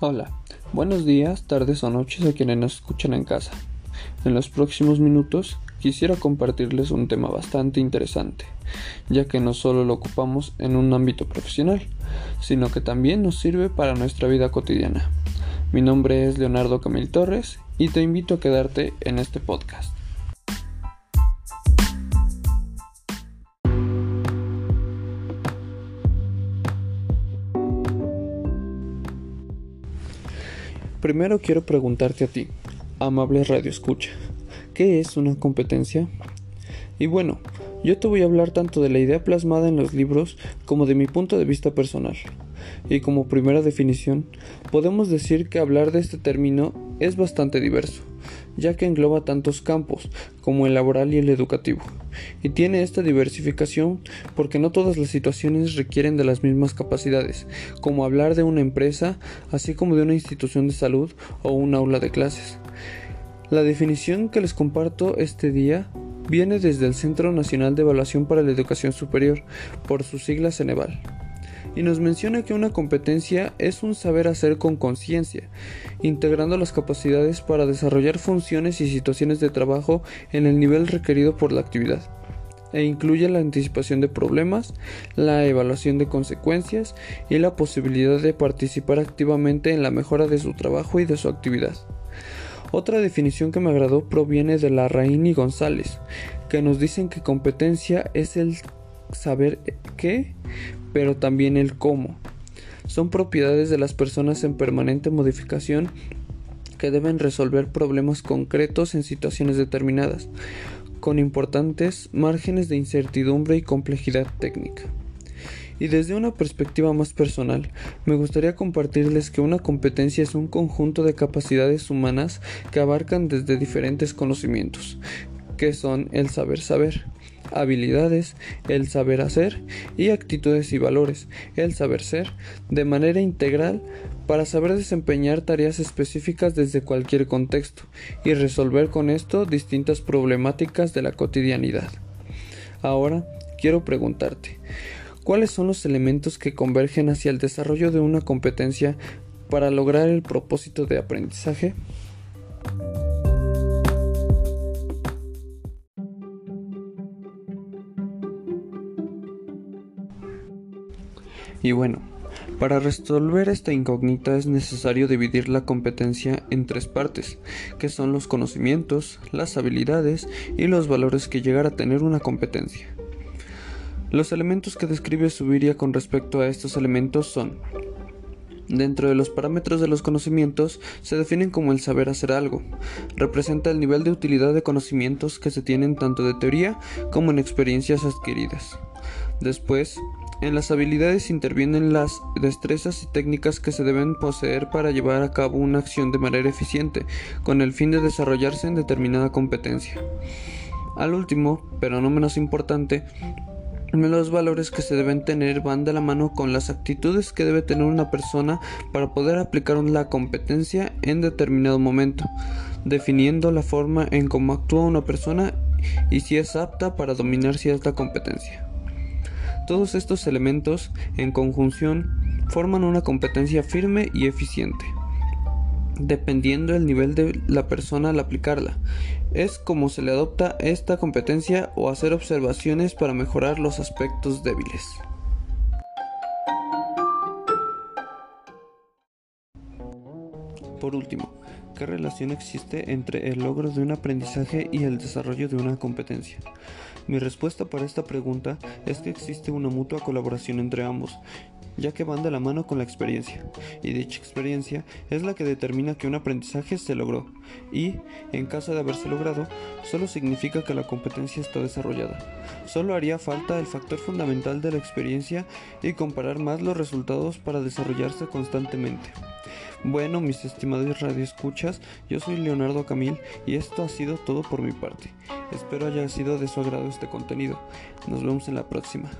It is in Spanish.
Hola, buenos días, tardes o noches a quienes nos escuchan en casa. En los próximos minutos quisiera compartirles un tema bastante interesante, ya que no solo lo ocupamos en un ámbito profesional, sino que también nos sirve para nuestra vida cotidiana. Mi nombre es Leonardo Camil Torres y te invito a quedarte en este podcast. Primero quiero preguntarte a ti, amable radio escucha, ¿qué es una competencia? Y bueno, yo te voy a hablar tanto de la idea plasmada en los libros como de mi punto de vista personal. Y como primera definición, podemos decir que hablar de este término es bastante diverso, ya que engloba tantos campos como el laboral y el educativo, y tiene esta diversificación porque no todas las situaciones requieren de las mismas capacidades, como hablar de una empresa, así como de una institución de salud o un aula de clases. La definición que les comparto este día viene desde el Centro Nacional de Evaluación para la Educación Superior, por sus siglas Ceneval y nos menciona que una competencia es un saber hacer con conciencia, integrando las capacidades para desarrollar funciones y situaciones de trabajo en el nivel requerido por la actividad e incluye la anticipación de problemas, la evaluación de consecuencias y la posibilidad de participar activamente en la mejora de su trabajo y de su actividad. Otra definición que me agradó proviene de la Raín González, que nos dicen que competencia es el saber qué, pero también el cómo. Son propiedades de las personas en permanente modificación que deben resolver problemas concretos en situaciones determinadas, con importantes márgenes de incertidumbre y complejidad técnica. Y desde una perspectiva más personal, me gustaría compartirles que una competencia es un conjunto de capacidades humanas que abarcan desde diferentes conocimientos, que son el saber saber, habilidades, el saber hacer y actitudes y valores, el saber ser, de manera integral para saber desempeñar tareas específicas desde cualquier contexto y resolver con esto distintas problemáticas de la cotidianidad. Ahora quiero preguntarte, ¿cuáles son los elementos que convergen hacia el desarrollo de una competencia para lograr el propósito de aprendizaje? Y bueno, para resolver esta incógnita es necesario dividir la competencia en tres partes, que son los conocimientos, las habilidades y los valores que llegar a tener una competencia. Los elementos que describe Subiria con respecto a estos elementos son Dentro de los parámetros de los conocimientos se definen como el saber hacer algo. Representa el nivel de utilidad de conocimientos que se tienen tanto de teoría como en experiencias adquiridas. Después, en las habilidades intervienen las destrezas y técnicas que se deben poseer para llevar a cabo una acción de manera eficiente, con el fin de desarrollarse en determinada competencia. Al último, pero no menos importante, los valores que se deben tener van de la mano con las actitudes que debe tener una persona para poder aplicar la competencia en determinado momento, definiendo la forma en cómo actúa una persona y si es apta para dominar cierta competencia. Todos estos elementos, en conjunción, forman una competencia firme y eficiente, dependiendo del nivel de la persona al aplicarla. Es como se le adopta esta competencia o hacer observaciones para mejorar los aspectos débiles. Por último, ¿qué relación existe entre el logro de un aprendizaje y el desarrollo de una competencia? Mi respuesta para esta pregunta es que existe una mutua colaboración entre ambos, ya que van de la mano con la experiencia, y dicha experiencia es la que determina que un aprendizaje se logró, y, en caso de haberse logrado, solo significa que la competencia está desarrollada. Solo haría falta el factor fundamental de la experiencia y comparar más los resultados para desarrollarse constantemente. Bueno, mis estimados radioescuchas, yo soy Leonardo Camil y esto ha sido todo por mi parte. Espero haya sido de su agrado este contenido. Nos vemos en la próxima.